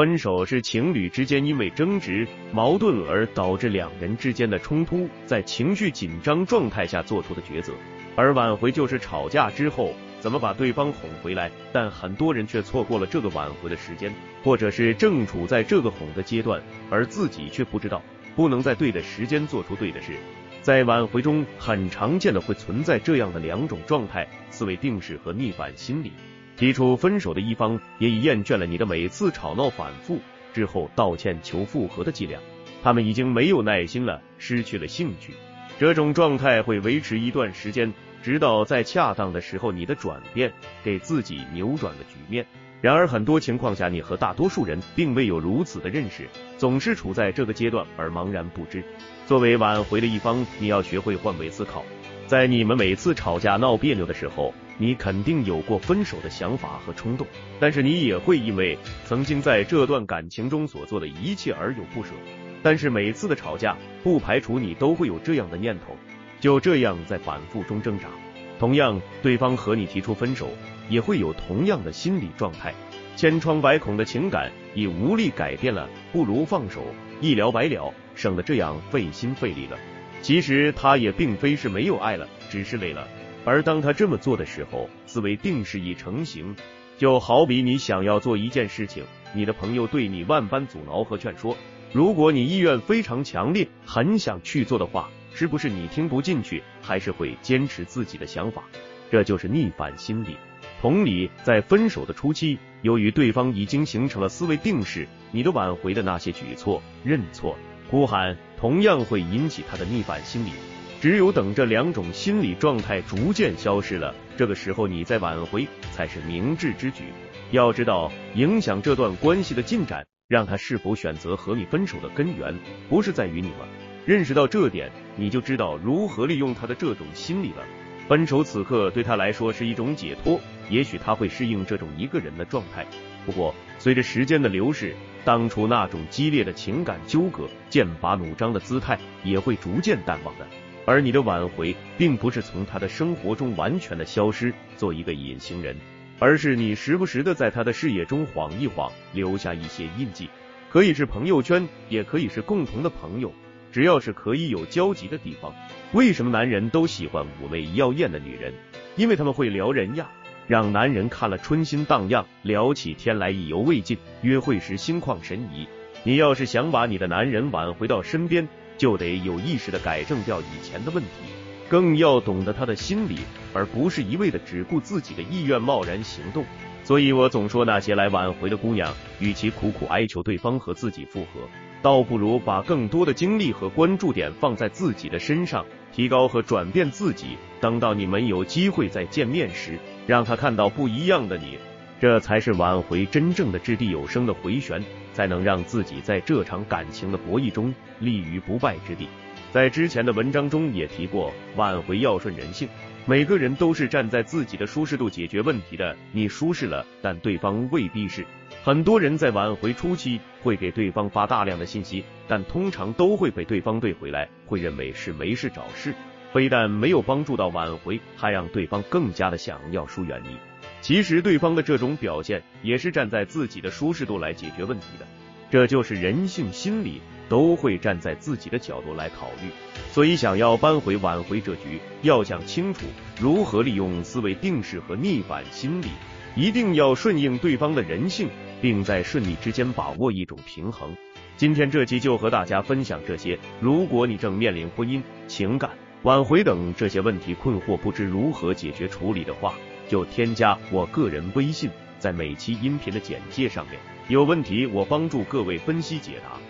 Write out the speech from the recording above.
分手是情侣之间因为争执、矛盾而导致两人之间的冲突，在情绪紧张状态下做出的抉择；而挽回就是吵架之后怎么把对方哄回来。但很多人却错过了这个挽回的时间，或者是正处在这个哄的阶段，而自己却不知道，不能在对的时间做出对的事。在挽回中，很常见的会存在这样的两种状态：思维定式和逆反心理。提出分手的一方也已厌倦了你的每次吵闹反复之后道歉求复合的伎俩，他们已经没有耐心了，失去了兴趣。这种状态会维持一段时间，直到在恰当的时候你的转变给自己扭转了局面。然而很多情况下，你和大多数人并未有如此的认识，总是处在这个阶段而茫然不知。作为挽回的一方，你要学会换位思考，在你们每次吵架闹别扭的时候。你肯定有过分手的想法和冲动，但是你也会因为曾经在这段感情中所做的一切而有不舍。但是每次的吵架，不排除你都会有这样的念头，就这样在反复中挣扎。同样，对方和你提出分手，也会有同样的心理状态。千疮百孔的情感已无力改变了，不如放手，一了百了，省得这样费心费力了。其实他也并非是没有爱了，只是累了。而当他这么做的时候，思维定势已成型。就好比你想要做一件事情，你的朋友对你万般阻挠和劝说，如果你意愿非常强烈，很想去做的话，是不是你听不进去，还是会坚持自己的想法？这就是逆反心理。同理，在分手的初期，由于对方已经形成了思维定势，你的挽回的那些举措、认错、呼喊，同样会引起他的逆反心理。只有等这两种心理状态逐渐消失了，这个时候你再挽回才是明智之举。要知道，影响这段关系的进展，让他是否选择和你分手的根源，不是在于你吗？认识到这点，你就知道如何利用他的这种心理了。分手此刻对他来说是一种解脱，也许他会适应这种一个人的状态。不过，随着时间的流逝，当初那种激烈的情感纠葛、剑拔弩张的姿态，也会逐渐淡忘的。而你的挽回，并不是从他的生活中完全的消失，做一个隐形人，而是你时不时的在他的视野中晃一晃，留下一些印记，可以是朋友圈，也可以是共同的朋友，只要是可以有交集的地方。为什么男人都喜欢妩媚妖艳的女人？因为他们会撩人呀，让男人看了春心荡漾，聊起天来意犹未尽，约会时心旷神怡。你要是想把你的男人挽回到身边。就得有意识的改正掉以前的问题，更要懂得他的心理，而不是一味的只顾自己的意愿贸然行动。所以我总说，那些来挽回的姑娘，与其苦苦哀求对方和自己复合，倒不如把更多的精力和关注点放在自己的身上，提高和转变自己。等到你们有机会再见面时，让他看到不一样的你，这才是挽回真正的掷地有声的回旋。才能让自己在这场感情的博弈中立于不败之地。在之前的文章中也提过，挽回要顺人性，每个人都是站在自己的舒适度解决问题的。你舒适了，但对方未必是。很多人在挽回初期会给对方发大量的信息，但通常都会被对方怼回来，会认为是没事找事，非但没有帮助到挽回，还让对方更加的想要疏远你。其实对方的这种表现也是站在自己的舒适度来解决问题的，这就是人性心理，都会站在自己的角度来考虑。所以想要扳回挽回这局，要想清楚如何利用思维定势和逆反心理，一定要顺应对方的人性，并在顺利之间把握一种平衡。今天这期就和大家分享这些。如果你正面临婚姻、情感、挽回等这些问题困惑，不知如何解决处理的话，就添加我个人微信，在每期音频的简介上面，有问题我帮助各位分析解答。